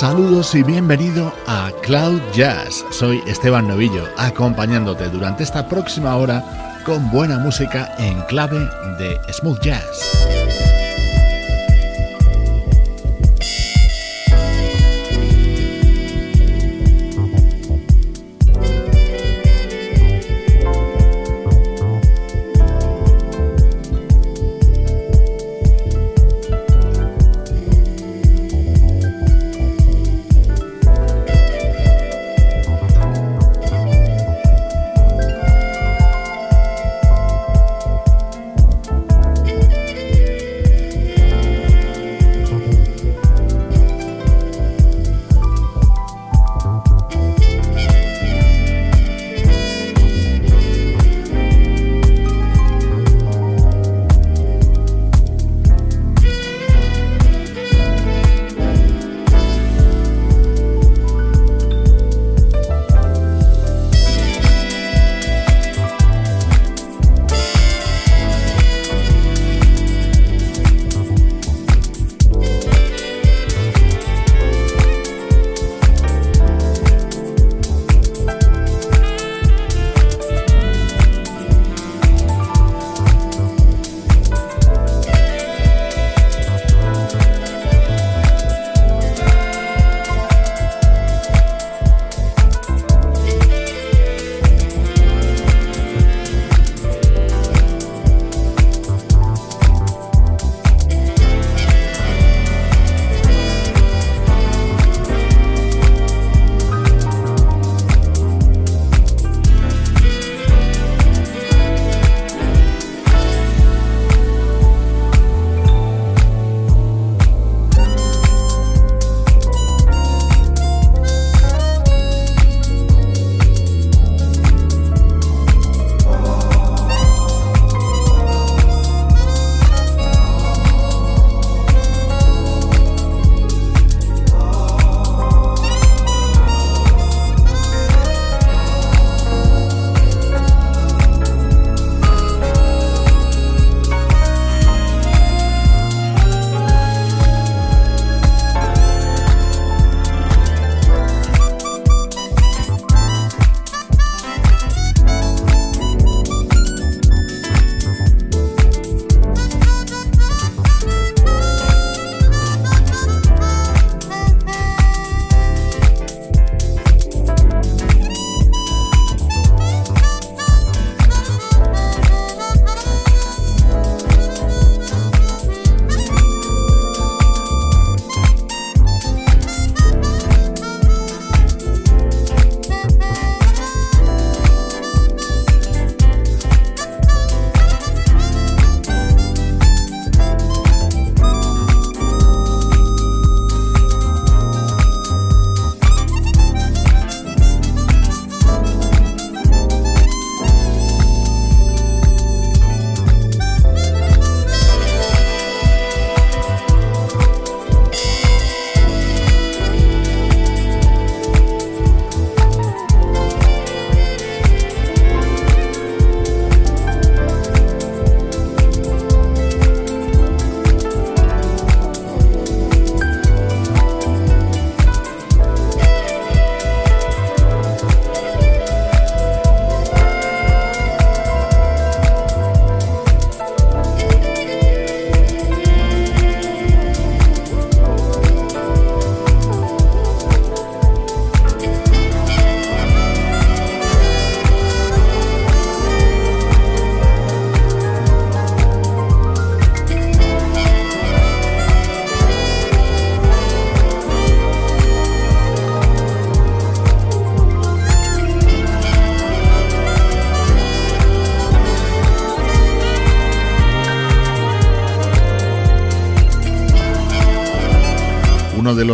Saludos y bienvenido a Cloud Jazz. Soy Esteban Novillo, acompañándote durante esta próxima hora con buena música en clave de smooth jazz.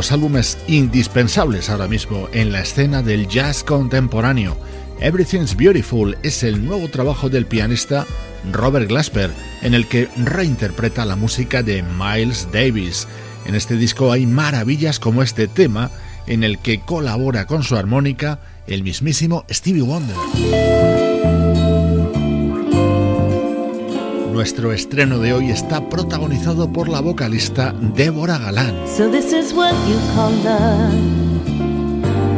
Los álbumes indispensables ahora mismo en la escena del jazz contemporáneo. Everything's Beautiful es el nuevo trabajo del pianista Robert Glasper, en el que reinterpreta la música de Miles Davis. En este disco hay maravillas como este tema, en el que colabora con su armónica el mismísimo Stevie Wonder. Nuestro estreno de hoy está protagonizado por la vocalista Débora Galán. So this is what you call love.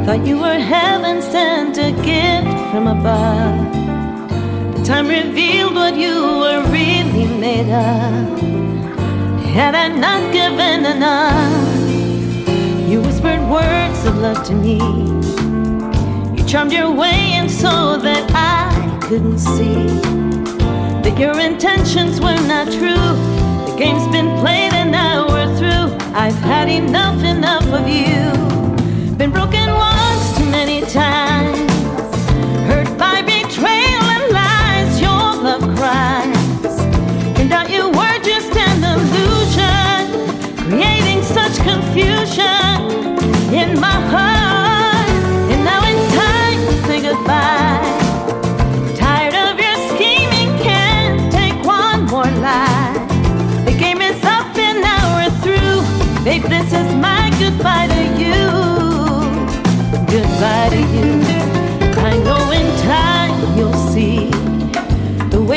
Thought you were heaven sent a gift from above. The time revealed what you were really made of. Had I not given enough, you whispered words of love to me. You charmed your way in so that I couldn't see your intentions were not true. The game's been played and now we're through. I've had enough, enough of you. Been broken once too many times.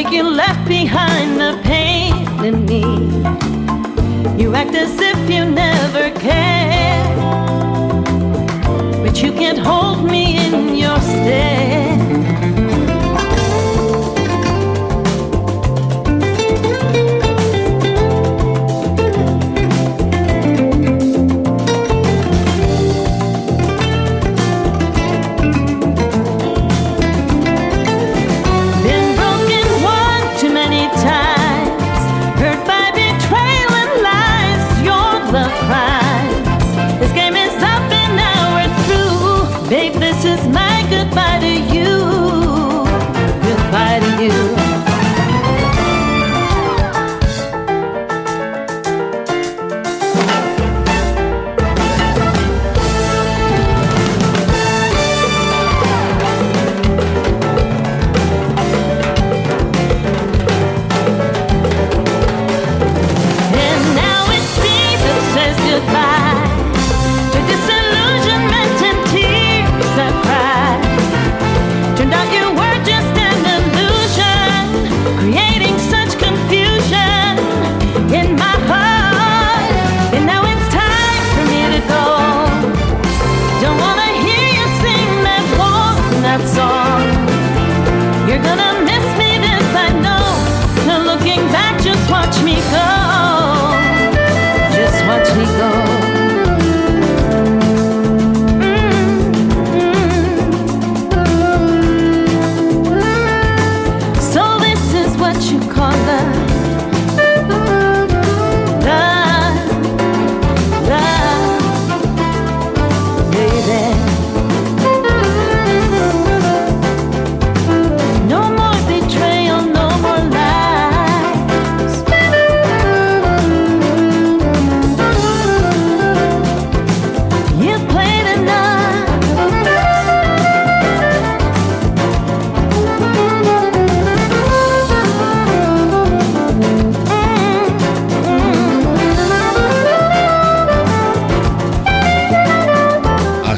Wake you left behind, the pain in me. You act as if you never cared, but you can't hold me in your stead.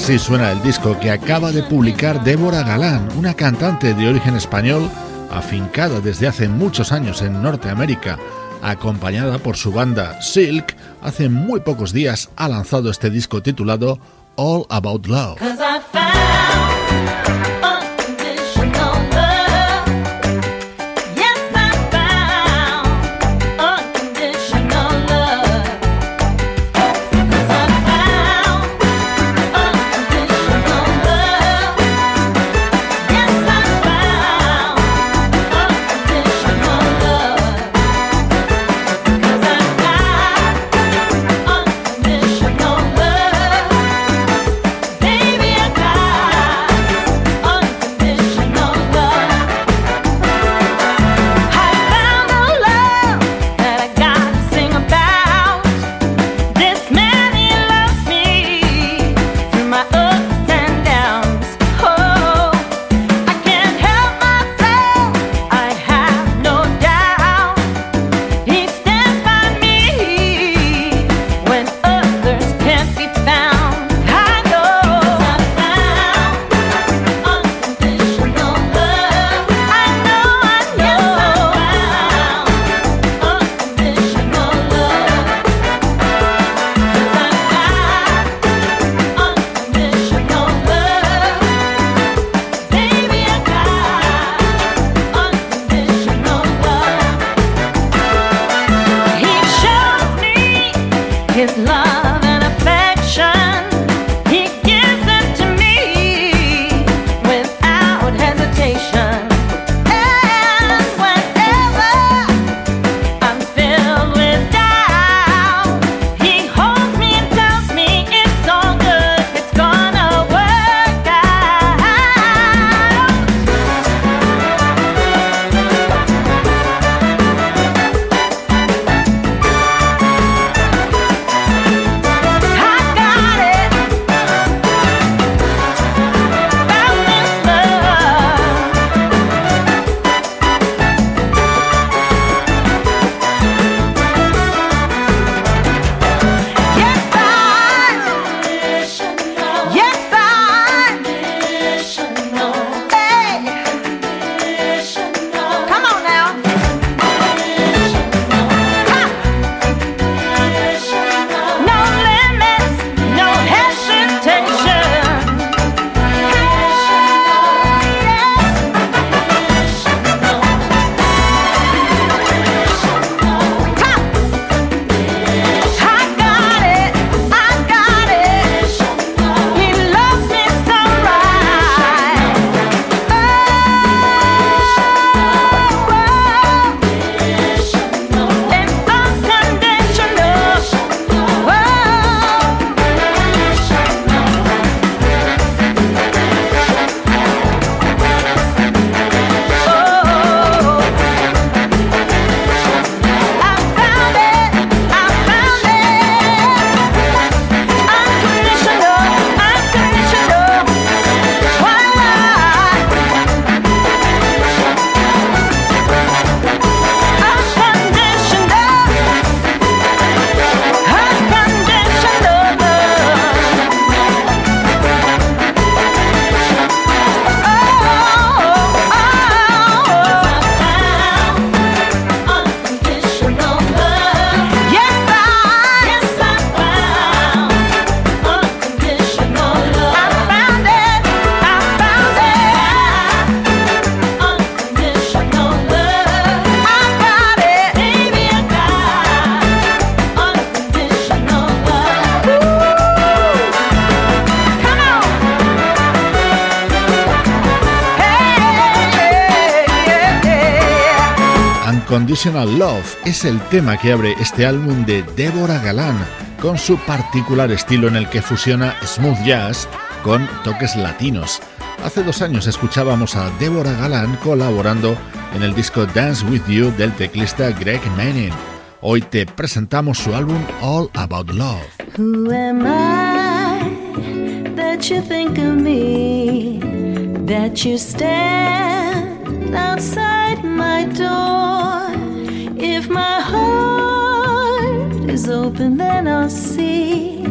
Suena el disco que acaba de publicar Débora Galán, una cantante de origen español afincada desde hace muchos años en Norteamérica, acompañada por su banda Silk, hace muy pocos días ha lanzado este disco titulado All About Love. Unconditional Love es el tema que abre este álbum de Deborah Galán, con su particular estilo en el que fusiona smooth jazz con toques latinos. Hace dos años escuchábamos a Deborah Galán colaborando en el disco Dance With You del teclista Greg Manning. Hoy te presentamos su álbum All About Love. Who am I that you think of me? That you stand outside my door? If my heart is open, then I'll see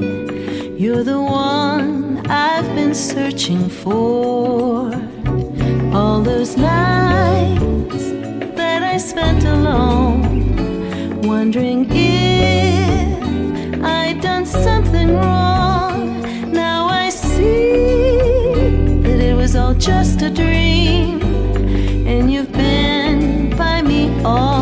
you're the one I've been searching for. All those nights that I spent alone, wondering if I'd done something wrong. Now I see that it was all just a dream, and you've been by me all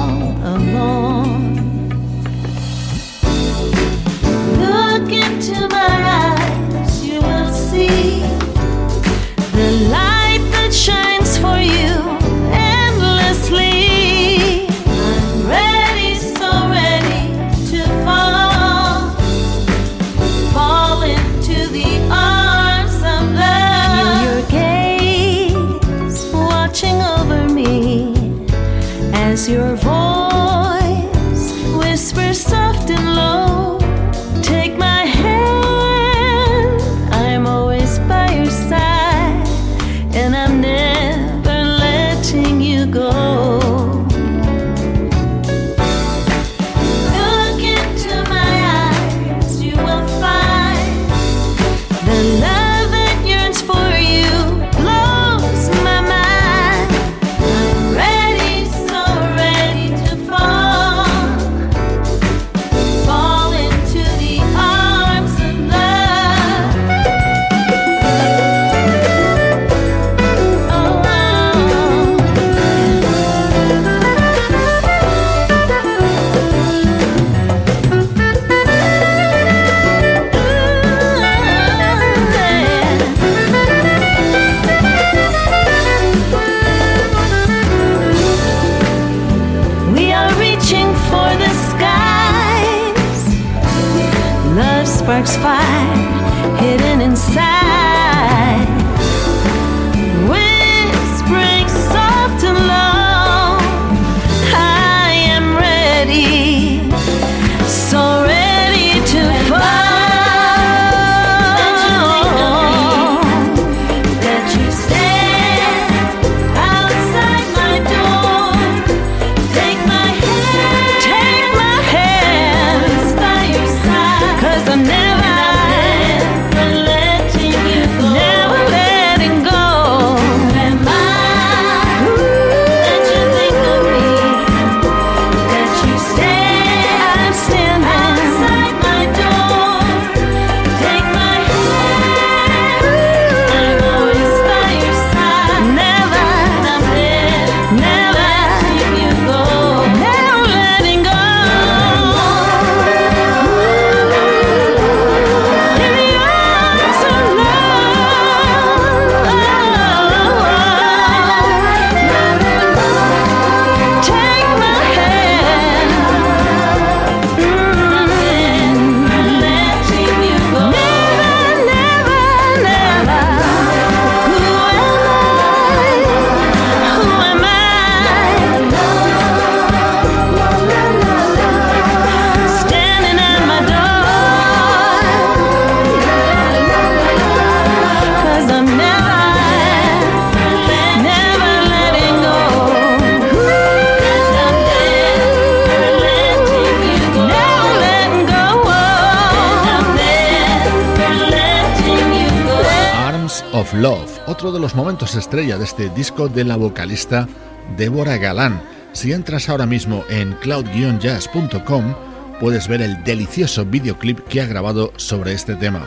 estrella de este disco de la vocalista Deborah Galán. Si entras ahora mismo en cloud-jazz.com, puedes ver el delicioso videoclip que ha grabado sobre este tema.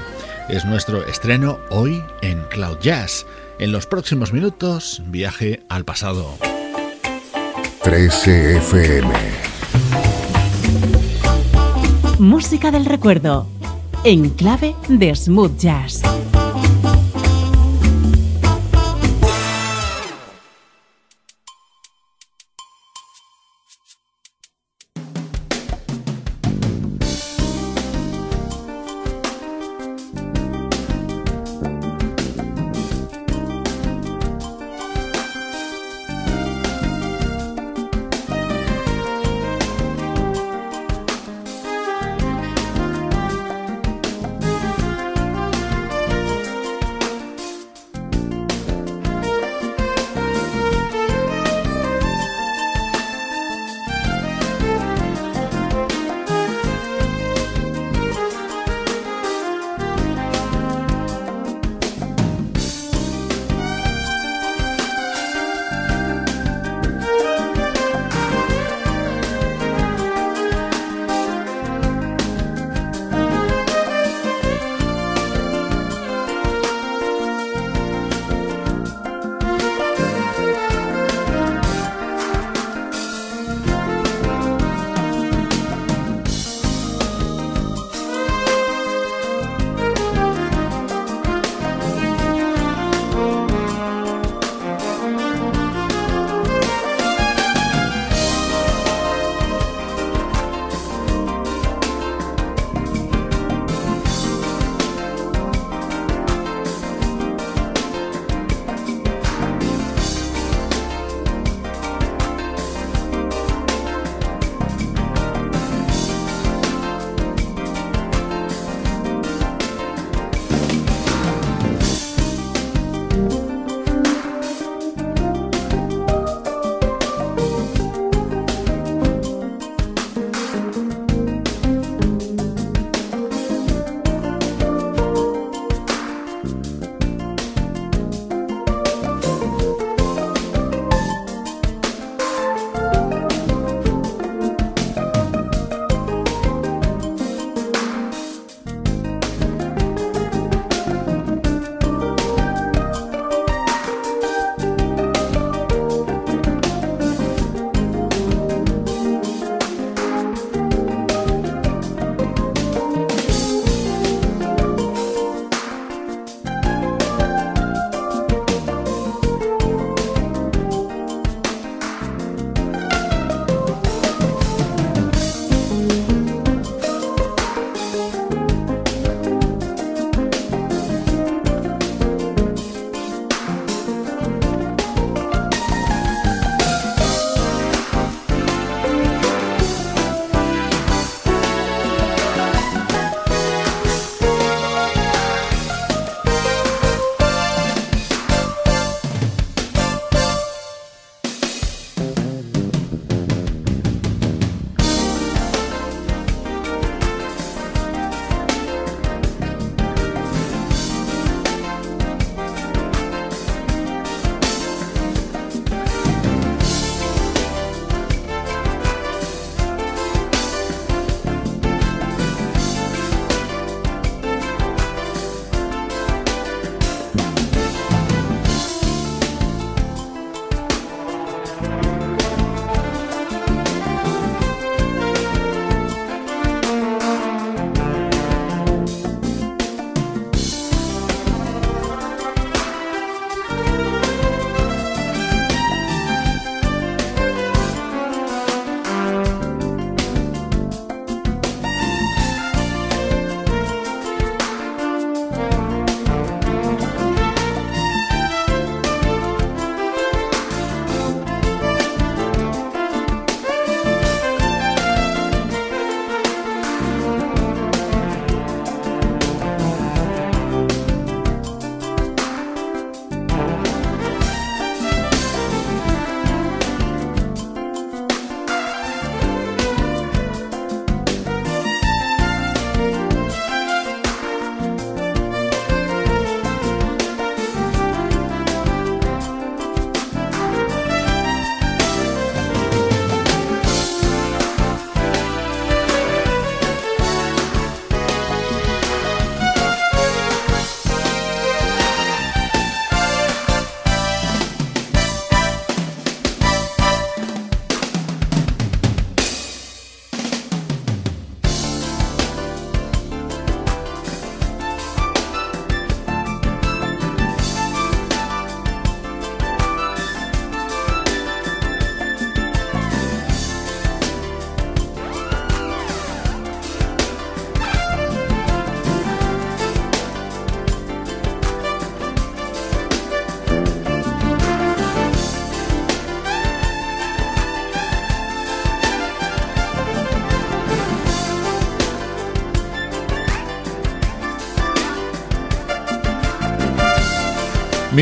Es nuestro estreno hoy en Cloud Jazz. En los próximos minutos, viaje al pasado. 13 FM. Música del recuerdo. En clave de smooth jazz.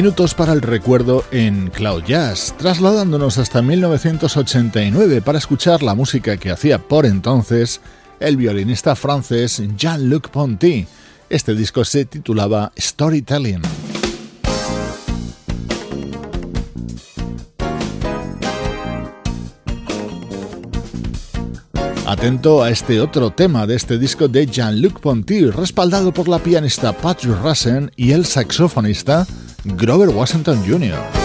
Minutos para el recuerdo en Cloud Jazz, trasladándonos hasta 1989 para escuchar la música que hacía por entonces el violinista francés Jean-Luc Ponty. Este disco se titulaba Storytelling. Atento a este otro tema de este disco de Jean-Luc Ponty, respaldado por la pianista Patrick Russen y el saxofonista Grover Washington Jr.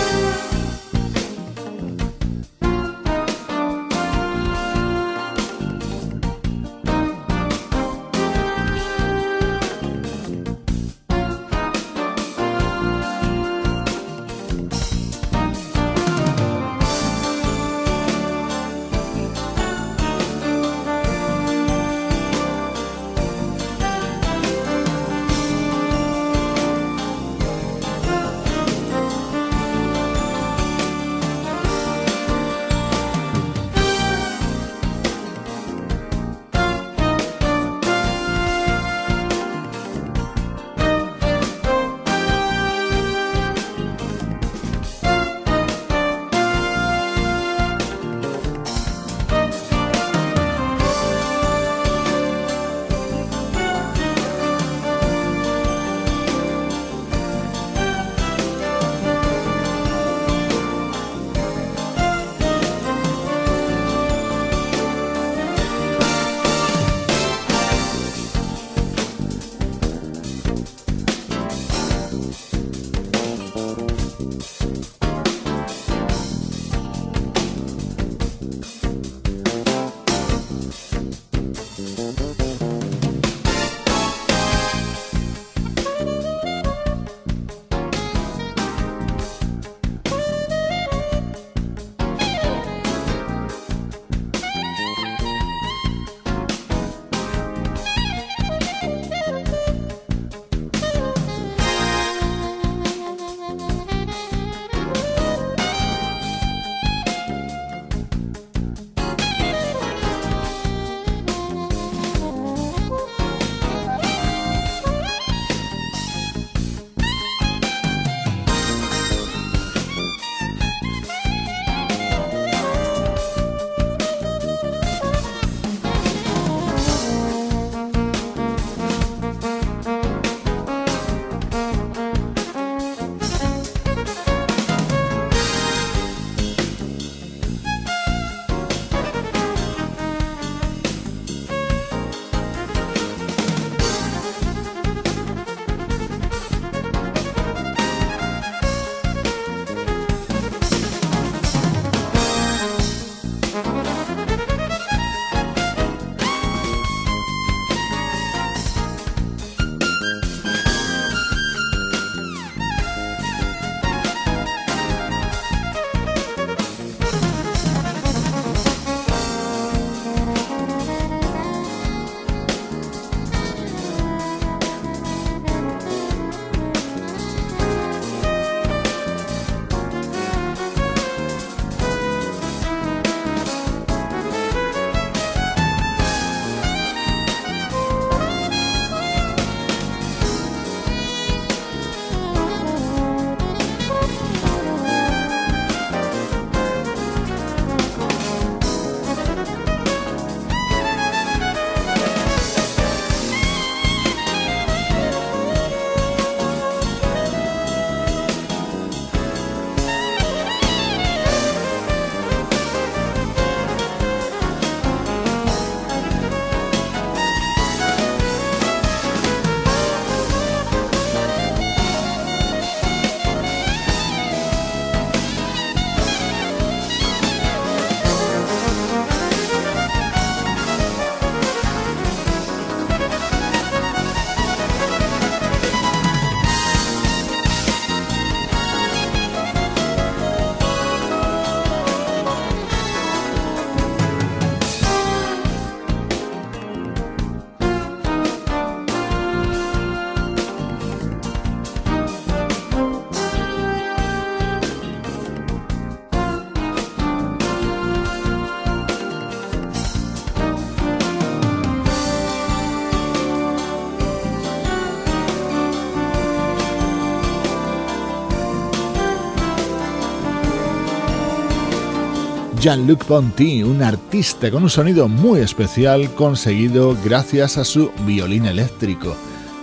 Jean-Luc Ponty, un artista con un sonido muy especial conseguido gracias a su violín eléctrico.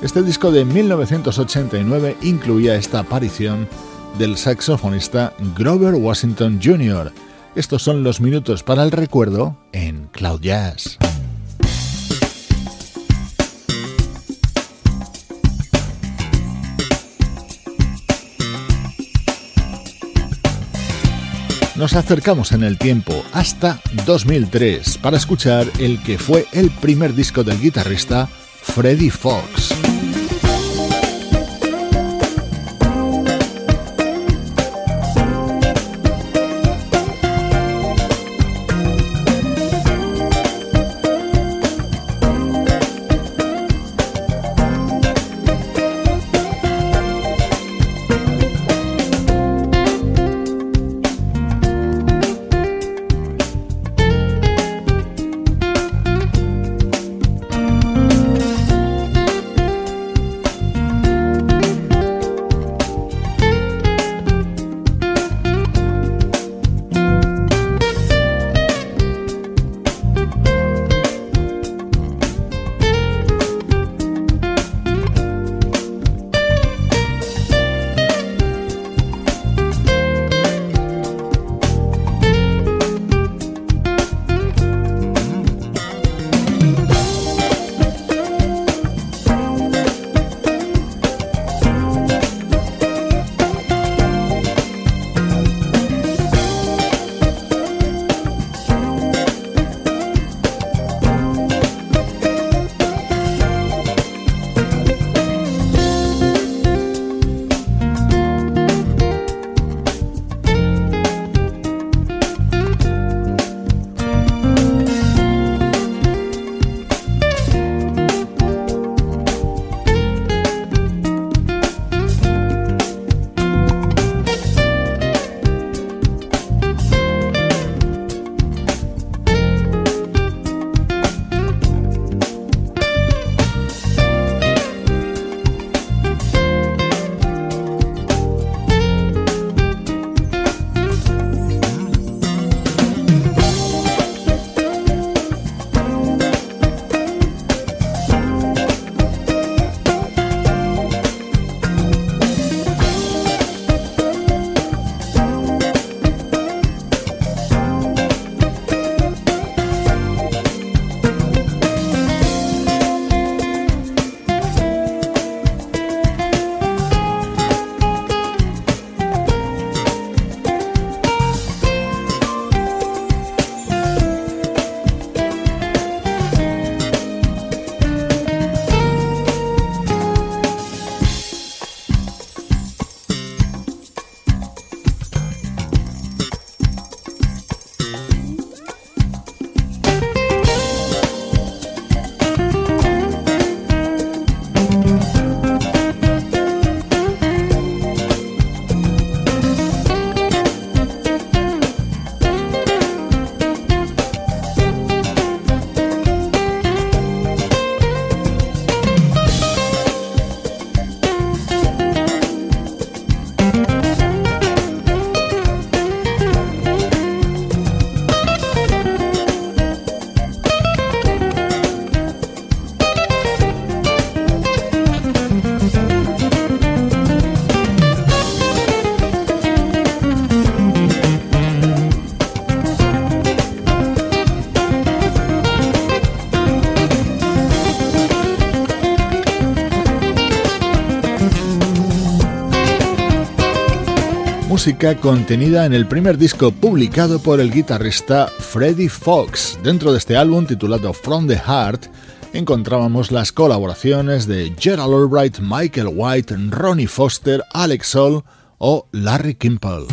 Este disco de 1989 incluía esta aparición del saxofonista Grover Washington Jr. Estos son los minutos para el recuerdo en Cloud Jazz. Nos acercamos en el tiempo hasta 2003 para escuchar el que fue el primer disco del guitarrista Freddie Fox. Contenida en el primer disco publicado por el guitarrista Freddie Fox. Dentro de este álbum titulado From the Heart encontrábamos las colaboraciones de Gerald Albright, Michael White, Ronnie Foster, Alex Soul o Larry Kimple.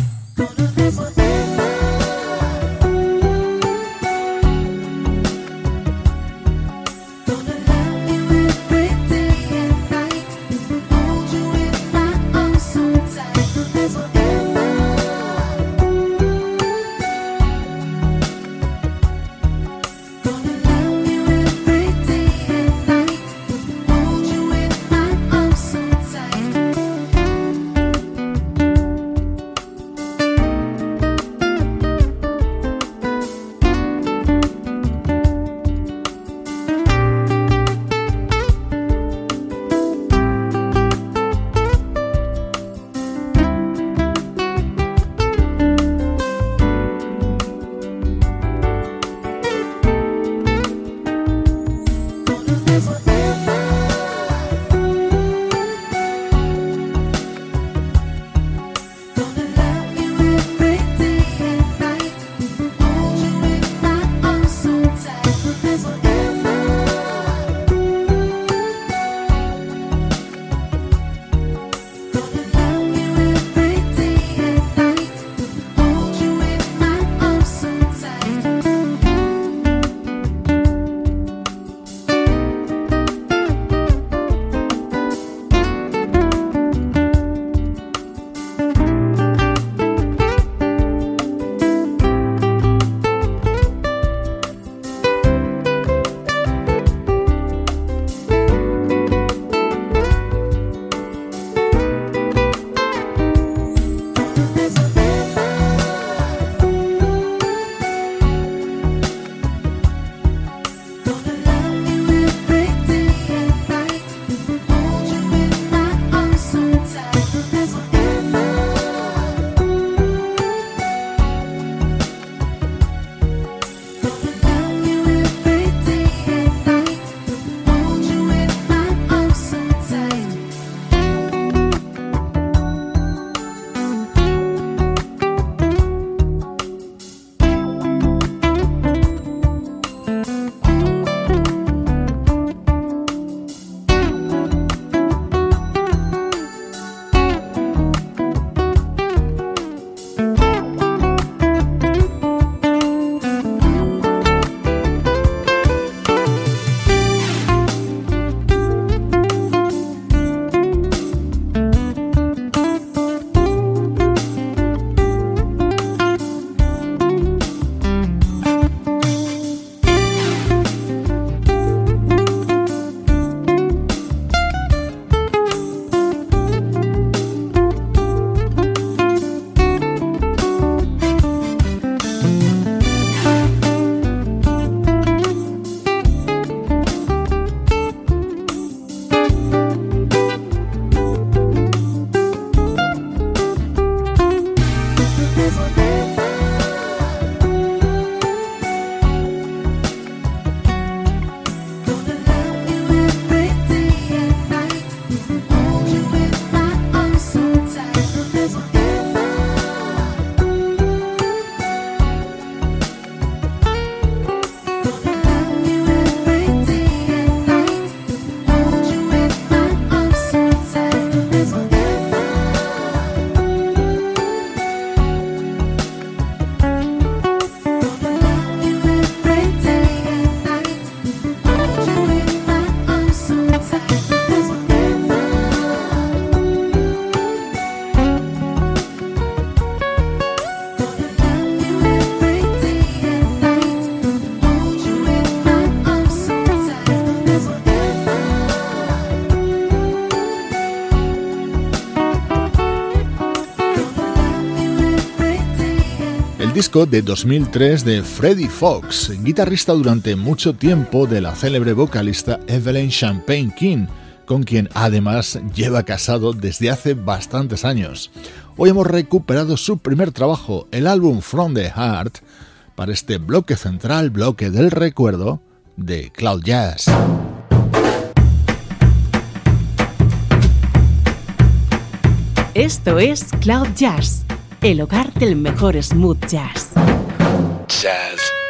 Disco de 2003 de Freddie Fox, guitarrista durante mucho tiempo de la célebre vocalista Evelyn Champagne King, con quien además lleva casado desde hace bastantes años. Hoy hemos recuperado su primer trabajo, el álbum From the Heart, para este bloque central, bloque del recuerdo de Cloud Jazz. Esto es Cloud Jazz el hogar del mejor smooth jazz. Jazz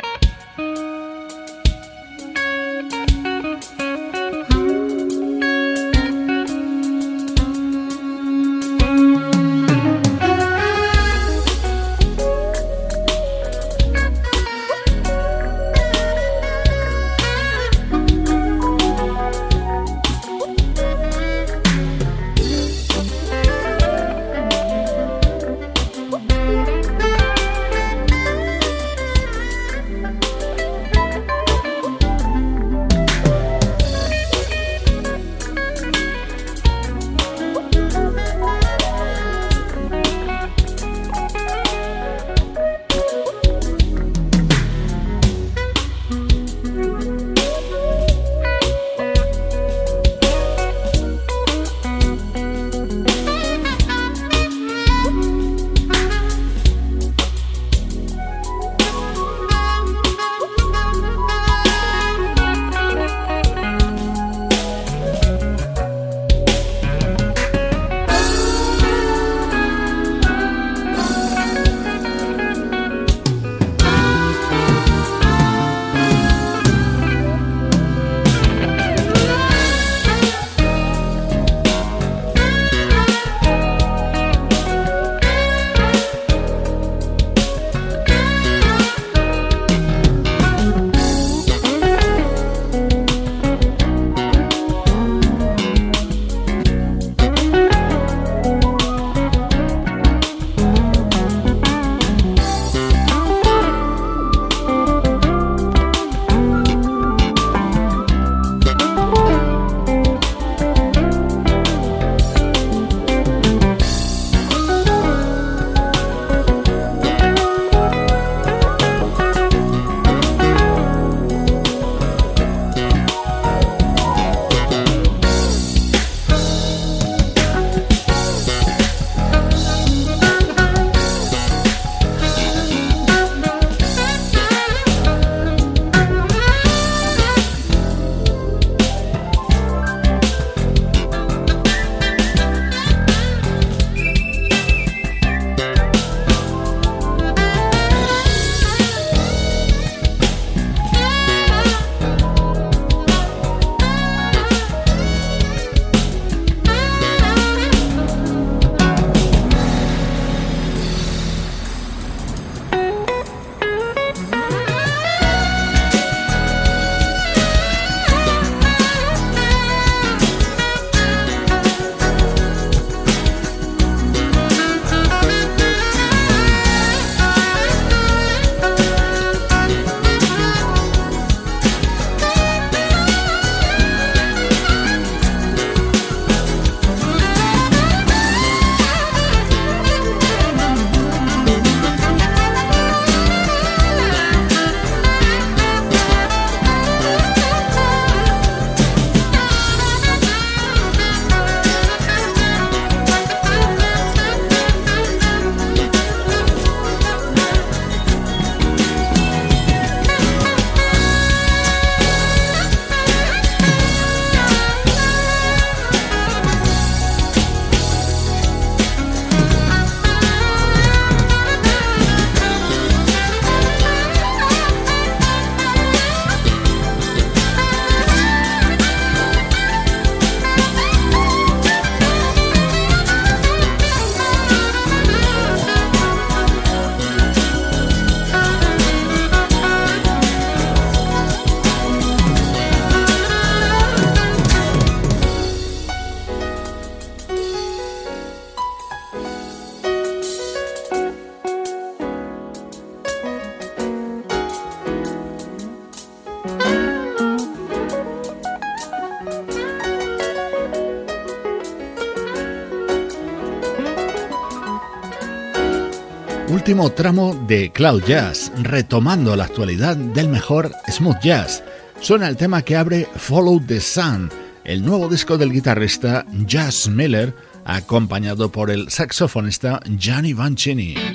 Tramo de Cloud Jazz, retomando la actualidad del mejor smooth jazz. Suena el tema que abre Follow the Sun, el nuevo disco del guitarrista Jazz Miller, acompañado por el saxofonista Gianni Vancini.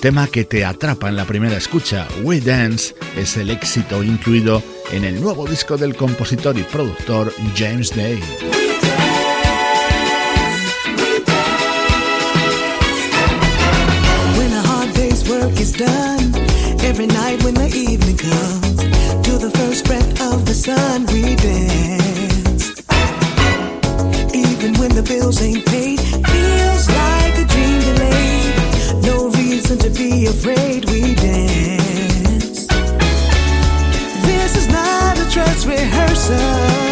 Tema que te atrapa en la primera escucha, We Dance, es el éxito incluido en el nuevo disco del compositor y productor James Day. When a hard day's work dress rehearsal.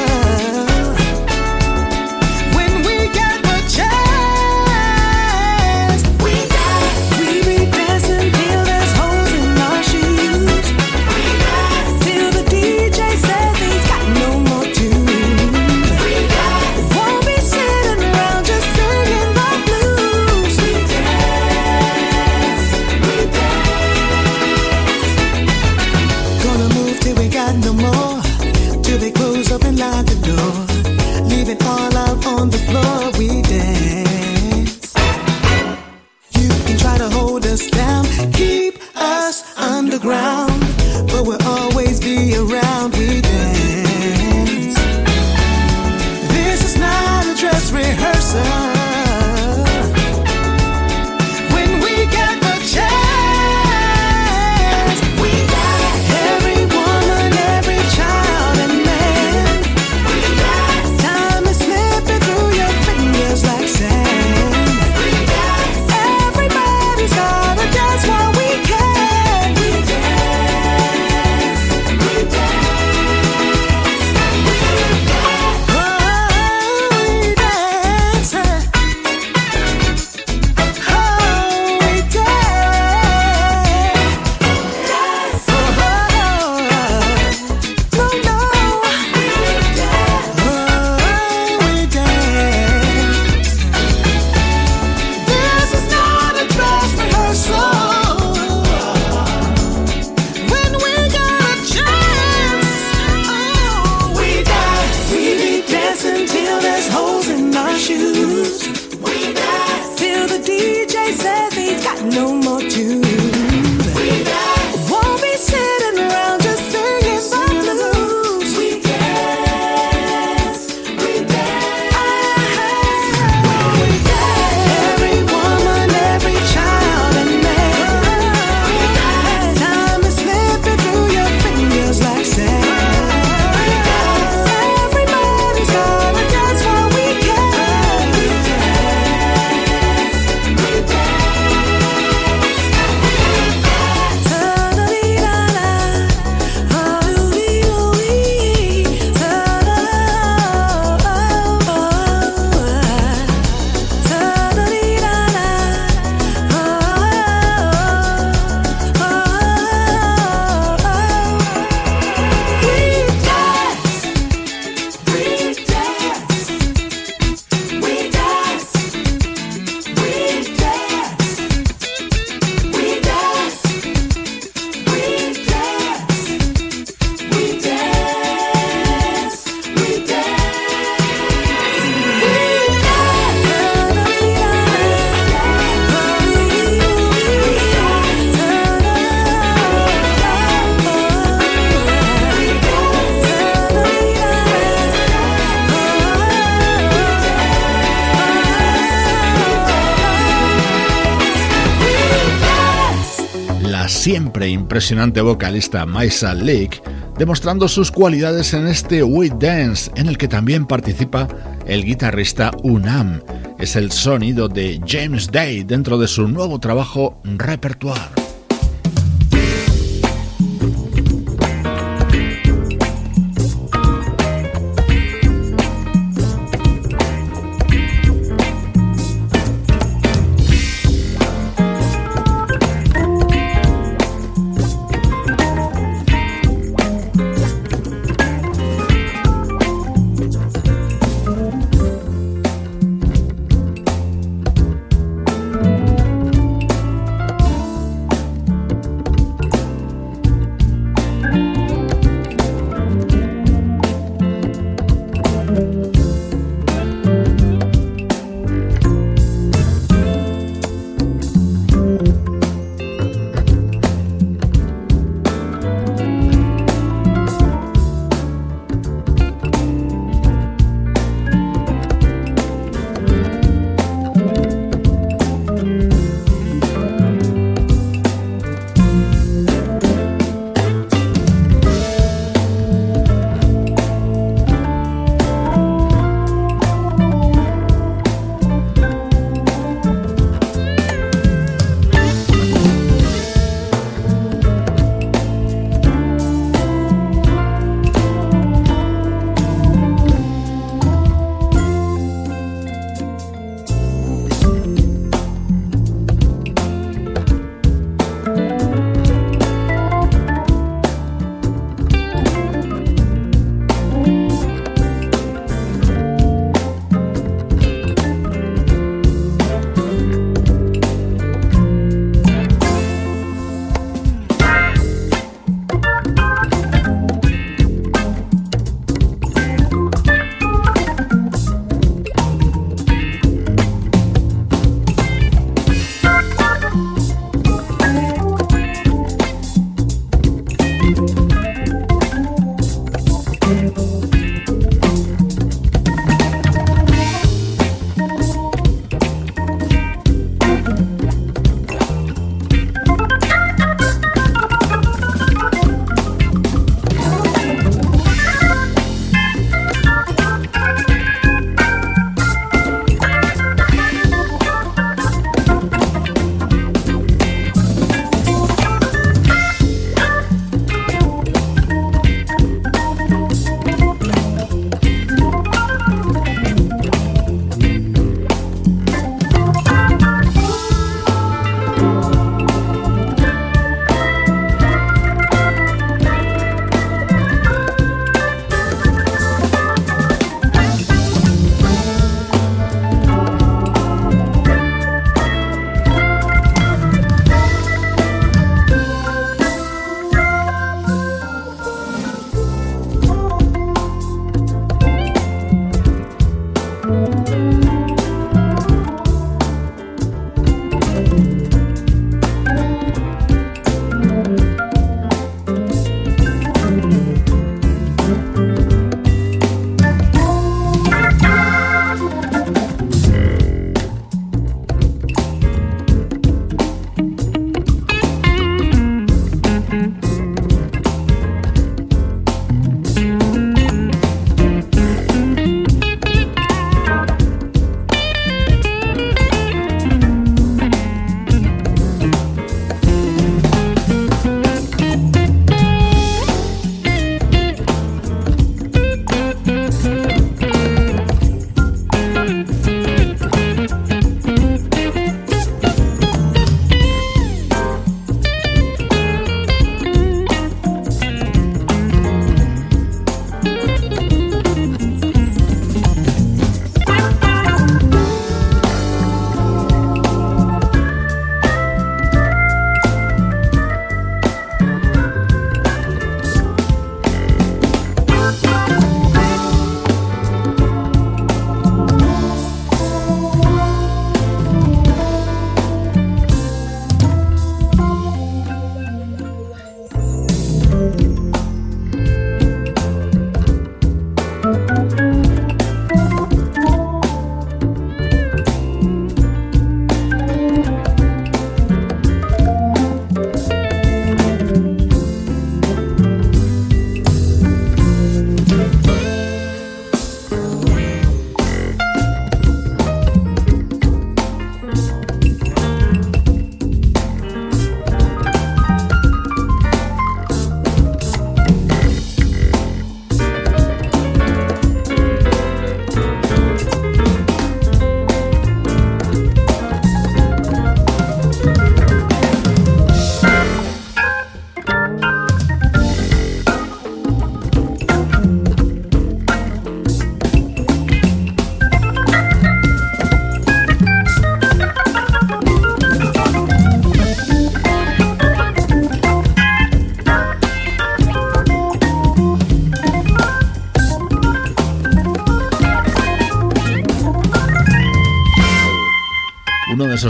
Impresionante vocalista Maisa Lake, demostrando sus cualidades en este We Dance, en el que también participa el guitarrista Unam. Es el sonido de James Day dentro de su nuevo trabajo Repertoire.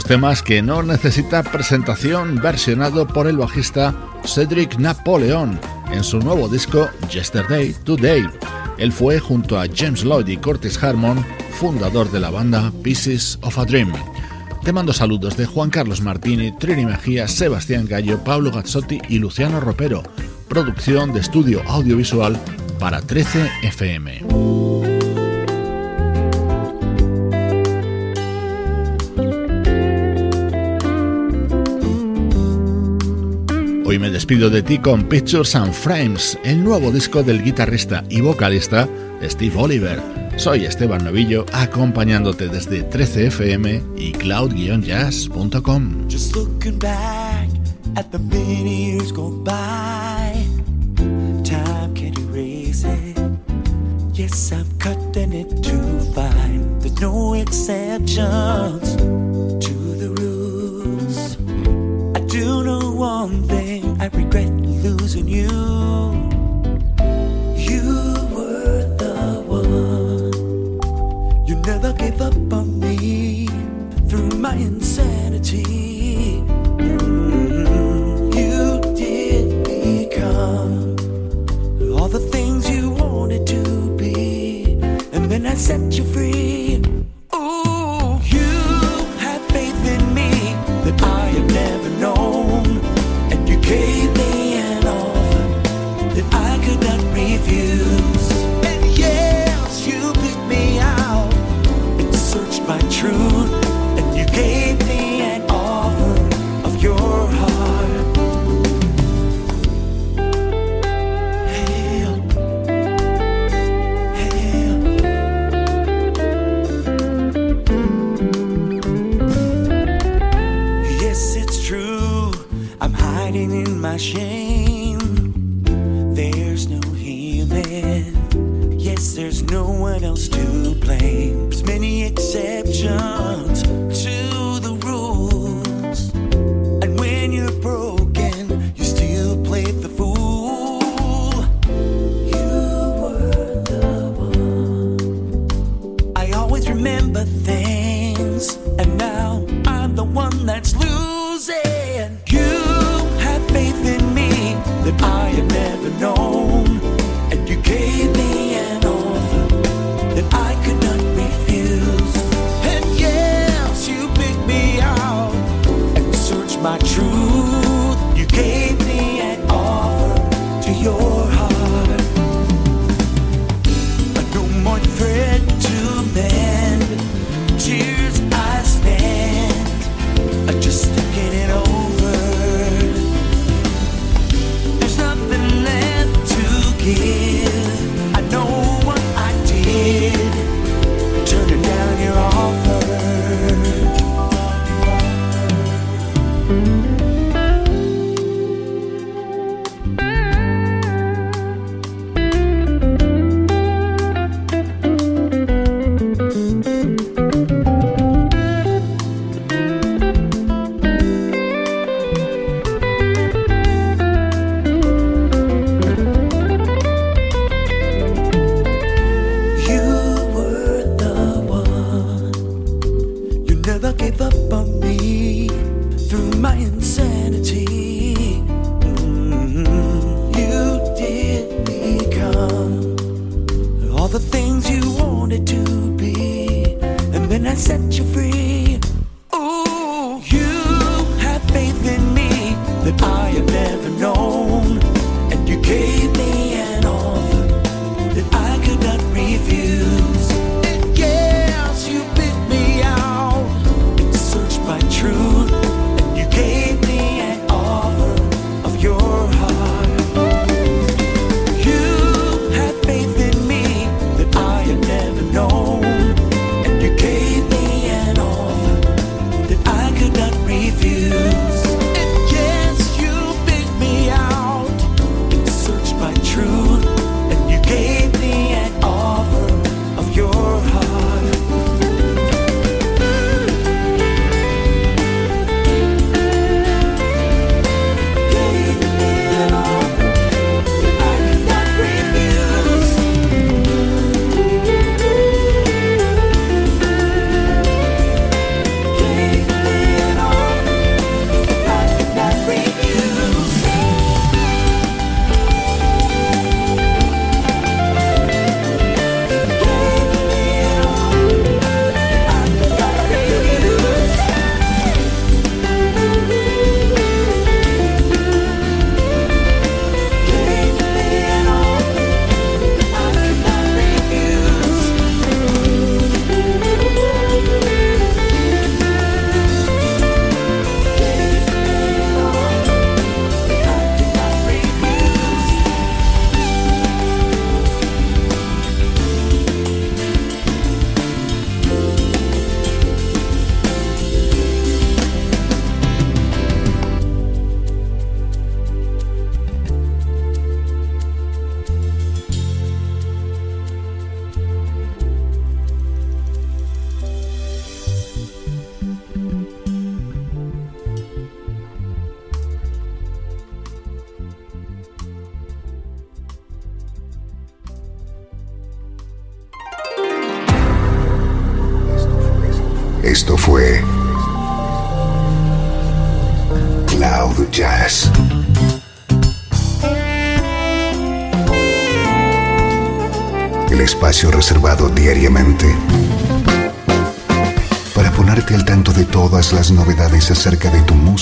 Temas que no necesita presentación, versionado por el bajista Cedric Napoleon en su nuevo disco Yesterday Today. Él fue junto a James Lloyd y Curtis Harmon, fundador de la banda Pieces of a Dream. Te mando saludos de Juan Carlos Martini, Trini Mejía, Sebastián Gallo, Pablo Gazzotti y Luciano Ropero. Producción de estudio audiovisual para 13 FM. Hoy me despido de ti con Pictures and Frames, el nuevo disco del guitarrista y vocalista Steve Oliver. Soy Esteban Novillo, acompañándote desde 13fm y cloud-jazz.com. Just looking back at the many years gone by. Time can erase it. Yes, I'm cutting it too fine. There's no exceptions up on me through my insanity. Mm-hmm. You did become all the things you wanted to be, and then I set you free.